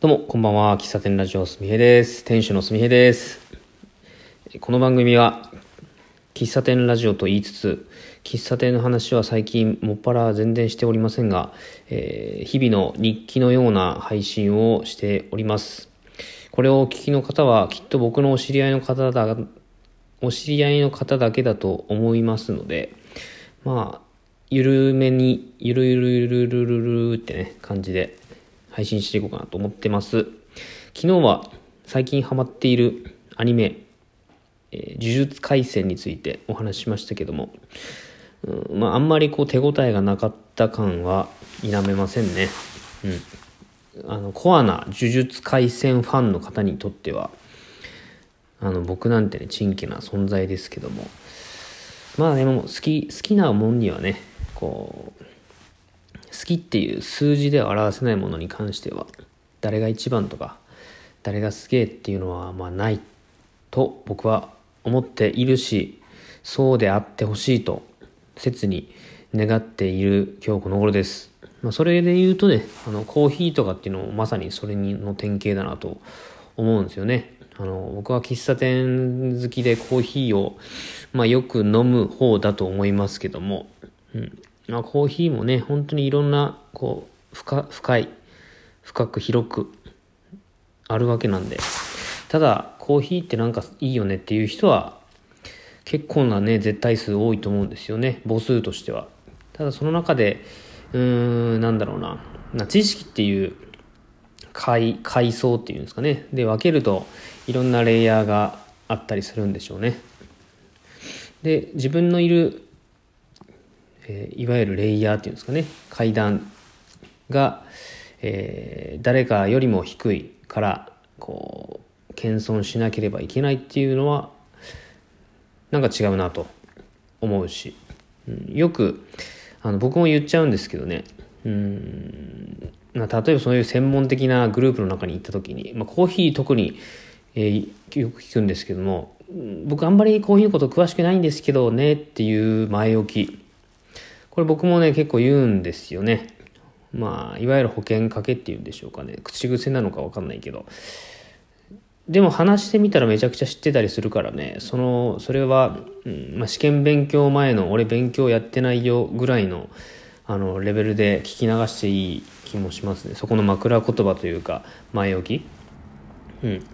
どうも、こんばんは。喫茶店ラジオすみへです。店主のすみへです。この番組は、喫茶店ラジオと言いつつ、喫茶店の話は最近もっぱら全然しておりませんが、えー日々の日記のような配信をしております。これをお聞きの方は、きっと僕のお知り合いの方だ、お知り合いの方だけだと思いますので、まあ、ゆるめに、ゆるゆるゆるゆるゆるゆるってね、感じで配信していこうかなと思ってます。昨日は最近ハマっているアニメ、えー呪術廻戦についてお話ししましたけども、うんまあ、あんまりこう手応えがなかった感は否めませんね。うん。あの、コアな呪術廻戦ファンの方にとっては、あの、僕なんてね、珍奇な存在ですけども、まあでも好き、好きなもんにはね、こう、好きっていう数字では表せないものに関しては誰が一番とか誰がすげえっていうのはまあないと僕は思っているしそうであってほしいと切に願っている今日この頃です、まあ、それで言うとねあのコーヒーとかっていうのもまさにそれの典型だなと思うんですよね。あの僕は喫茶店好きでコーヒーを、まあ、よく飲む方だと思いますけども、うん。まあ、コーヒーもね本当にいろんなこう深深い深く広くあるわけなんで。ただコーヒーってなんかいいよねっていう人は結構なね絶対数多いと思うんですよね。母数としては。ただその中でうーんなんだろうな。な知識っていう階階層っていうんですかね。で分けるといろんなレイヤーがあったりするんでしょうね。で自分のいる、えーいわゆるレイヤーっていうんですかね。階段が、えー誰かよりも低いからこう謙遜しなければいけないっていうのはなんか違うなと思うし、うんよくあの僕も言っちゃうんですけどね。うんま例えばそういう専門的なグループの中に行った時に、まあ、コーヒー特に、えーよく聞くんですけども僕あんまりコーヒーのこと詳しくないんですけどねっていう前置きこれ僕もね結構言うんですよね。まあいわゆる保険かけっていうんでしょうかね。口癖なのか分かんないけど。でも話してみたらめちゃくちゃ知ってたりするからね。そのそれは、うんまあ、試験勉強前の俺勉強やってないよぐらいのあのレベルで聞き流していい気もしますね。そこの枕言葉というか前置き。うん。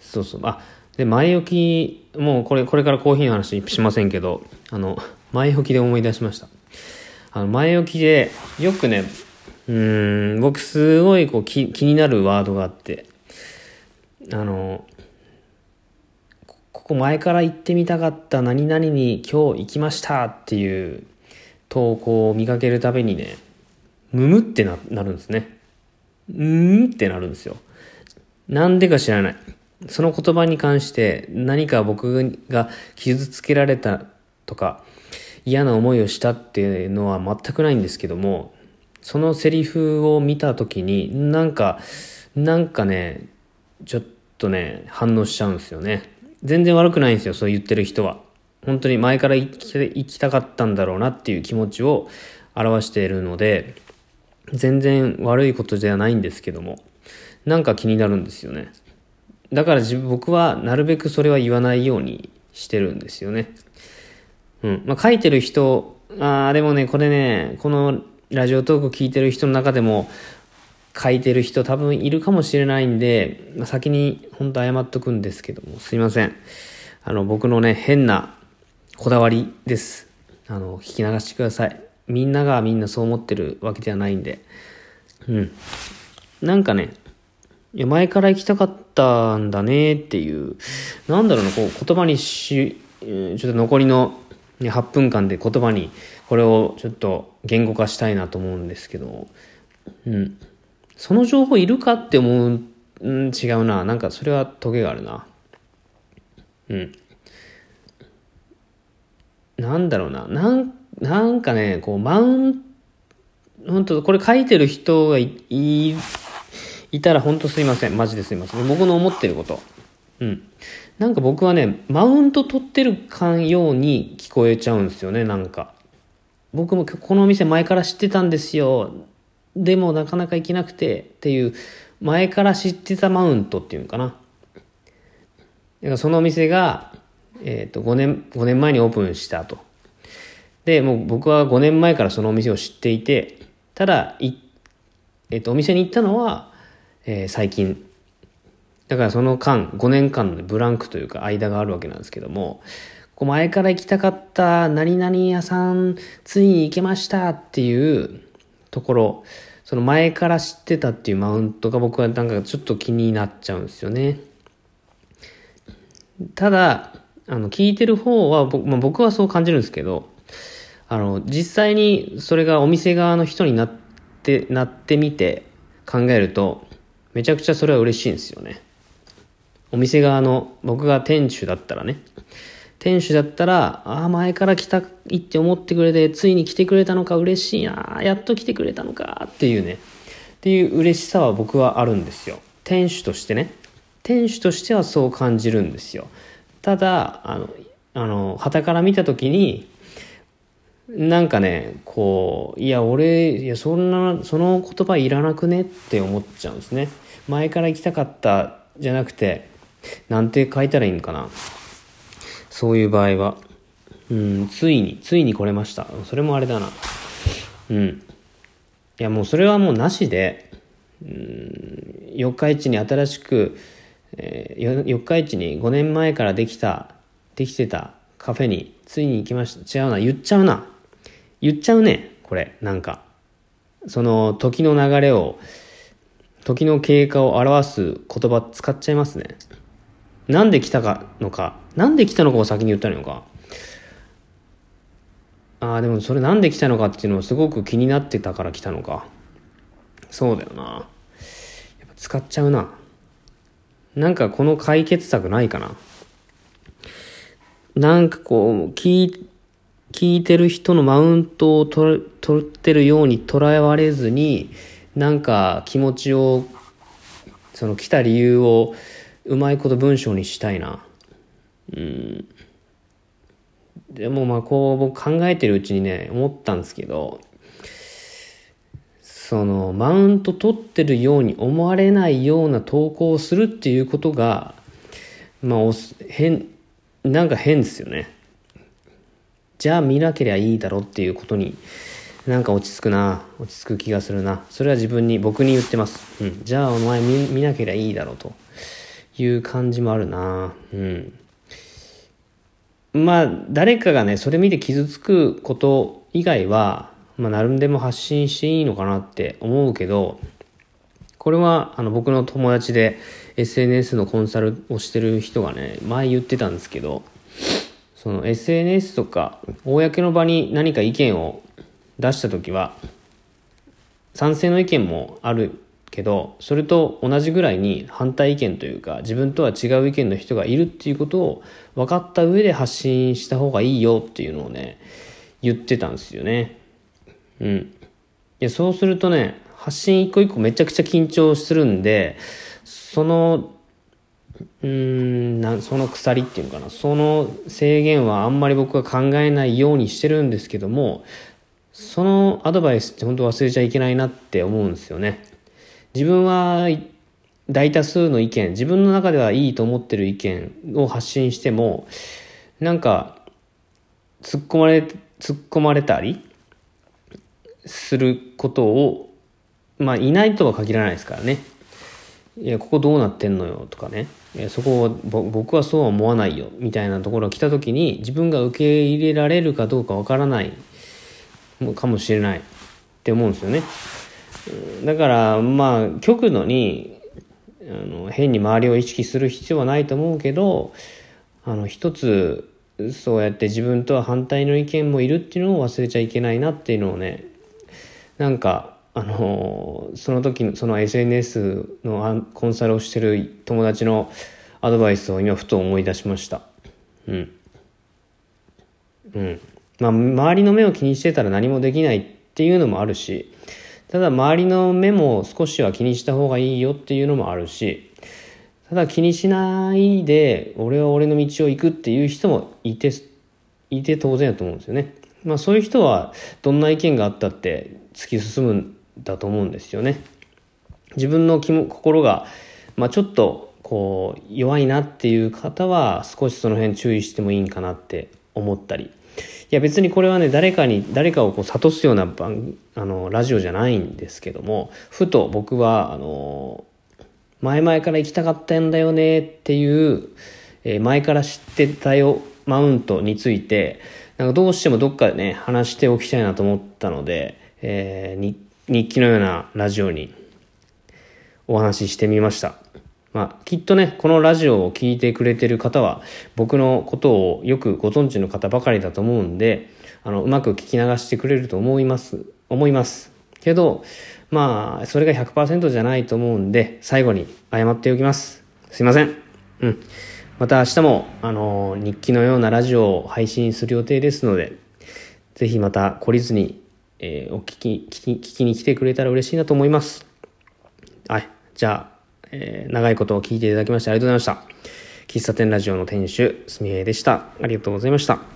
そうそう。あで前置きもうこれこれからコーヒーの話しませんけどあの前置きで思い出しました。あの前置きでよくねうーん僕すごいこう気気になるワードがあってあのここ前から行ってみたかった何々に今日行きましたっていう投稿を見かけるたびにねむむってななるんですね。うんってなるんですよ。なんでか知らない。その言葉に関して何か僕が傷つけられたとか嫌な思いをしたっていうのは全くないんですけどもそのセリフを見た時になんかなんかねちょっとね反応しちゃうんですよね。全然悪くないんですよそう言ってる人は。本当に前から行き行きたかったんだろうなっていう気持ちを表しているので全然悪いことじゃないんですけどもなんか気になるんですよね。だから僕はなるべくそれは言わないようにしてるんですよね。うん。まあ、書いてる人、ああ、でもね、これね、このラジオトーク聞いてる人の中でも、書いてる人多分いるかもしれないんで、まあ、先に本当謝っとくんですけども、すいません。あの、僕のね、変なこだわりです。あの、聞き流してください。みんながみんなそう思ってるわけではないんで。うん。なんかね、いや、前から行きたかったんだねっていう、なんだろうな、こう、言葉にし、ちょっと残りの8分間で言葉にこれをちょっと言語化したいなと思うんですけど、うん。その情報いるかって思う、うん、違うな。なんかそれはトゲがあるな。うん。なんだろうな。なん、なんかね、こう、マウン、本当これ書いてる人がい、い、いたら本当すいません。マジですいません。僕の思ってること。うん。なんか僕はね、マウント取ってるかんように聞こえちゃうんですよね、なんか。僕もこのお店前から知ってたんですよ。でもなかなか行けなくてっていう前から知ってたマウントっていうのかな。だからそのお店が、えっ、ー、と5年、5年前にオープンしたと。で、もう僕は5年前からそのお店を知っていて、ただ、いえっ、ー、と、お店に行ったのは、えー、最近。だからその間、5年間のブランクというか間があるわけなんですけども、こう前から行きたかった何々屋さん、ついに行けましたっていうところ、その前から知ってたっていうマウントが僕はなんかちょっと気になっちゃうんですよね。ただ、あの、聞いてる方は僕、まあ、僕はそう感じるんですけど、あの、実際にそれがお店側の人になって、なってみて考えると、めちゃくちゃそれは嬉しいんですよね。お店側の、僕が店主だったらね、店主だったら、ああ、前から来たいって思ってくれて、ついに来てくれたのか嬉しいな、やっと来てくれたのかっていうね、っていう嬉しさは僕はあるんですよ。店主としてね。店主としてはそう感じるんですよ。ただ、あの、あの、旗から見た時に、なんかね、こう、いや、俺、いや、そんな、その言葉いらなくねって思っちゃうんですね。前から行きたかったじゃなくて、なんて書いたらいいのかな。そういう場合は。うん、ついに、ついに来れました。それもあれだな。うん。いや、もうそれはもうなしで、うん、四日市に新しく、えー、四日市に5年前からできた、できてたカフェについに行きました。違うな、言っちゃうな。言っちゃうね、これ、なんか。その時の流れを、時の経過を表す言葉使っちゃいますね。なんで来たかのか、なんで来たのかを先に言ったのか。ああ、でもそれなんで来たのかっていうのをすごく気になってたから来たのか。そうだよな。やっぱ使っちゃうな。なんかこの解決策ないかな。なんかこう、聞、聞いてる人のマウントを取取ってるように捉えわれずに、なんか気持ちを、その来た理由をうまいこと文章にしたいな。うん。でもまあこう僕考えてるうちにね、思ったんですけど、そのマウント取ってるように思われないような投稿をするっていうことが、まあ変、なんか変ですよね。じゃあ見なければいいだろっていうことになんか落ち着くな。落ち着く気がするな。それは自分に、僕に言ってます。うん。じゃあお前見なければいいだろうと。いう感じもあるな。うん。まあ誰かがねそれ見て傷つくこと以外は、まあ、なるでも発信していいのかなって思うけどこれはあの僕の友達で SNS のコンサルをしてる人がね前言ってたんですけどその SNS とか公の場に何か意見を出した時は賛成の意見もあるけどそれと同じぐらいに反対意見というか自分とは違う意見の人がいるっていうことを分かった上で発信した方がいいよっていうのをね言ってたんですよね。うん。いそうするとね発信一個一個めちゃくちゃ緊張するんでそのうんなその鎖っていうのかなその制限はあんまり僕は考えないようにしてるんですけどもそのアドバイスって本当忘れちゃいけないなって思うんですよね。自分は大多数の意見、自分の中ではいいと思ってる意見を発信しても、なんか、突っ込まれ、突っ込まれたりすることを、まあ、いないとは限らないですからね。いや、ここどうなってんのよとかね。いやそこを僕はそうは思わないよみたいなところが来た時に自分が受け入れられるかどうかわからないかもしれないって思うんですよね。だからまあ極度にあの変に周りを意識する必要はないと思うけどあの一つそうやって自分とは反対の意見もいるっていうのを忘れちゃいけないなっていうのをねなんかあのその時その SNS のコンサルをしてる友達のアドバイスを今ふと思い出しました。うん。うん。まあ周りの目を気にしてたら何もできないっていうのもあるしただ周りの目も少しは気にした方がいいよっていうのもあるし、ただ気にしないで、俺は俺の道を行くっていう人もいて、いて当然だと思うんですよね。まあそういう人はどんな意見があったって突き進むんだと思うんですよね。自分の気も心が、まあ、ちょっとこう弱いなっていう方は少しその辺注意してもいいんかなって思ったりいや別にこれはね誰かに誰かをこう諭すような番あのラジオじゃないんですけどもふと僕はあの前々から行きたかったんだよねっていう、えー、前から知ってたよマウントについてなんかどうしてもどっかでね話しておきたいなと思ったので、えー、日記のようなラジオにお話ししてみました。まあ、きっとね、このラジオを聴いてくれてる方は、僕のことをよくご存知の方ばかりだと思うんで、あの、うまく聞き流してくれると思います、思います。けど、まあ、それが100%じゃないと思うんで、最後に謝っておきます。すいません。うん。また明日も、あの、日記のようなラジオを配信する予定ですので、ぜひまた懲りずに、えー、お聞き、聞き、聞きに来てくれたら嬉しいなと思います。はい。じゃあ、えー、長いことを聞いていただきましてありがとうございました。喫茶店ラジオの店主、すみへいでした。ありがとうございました。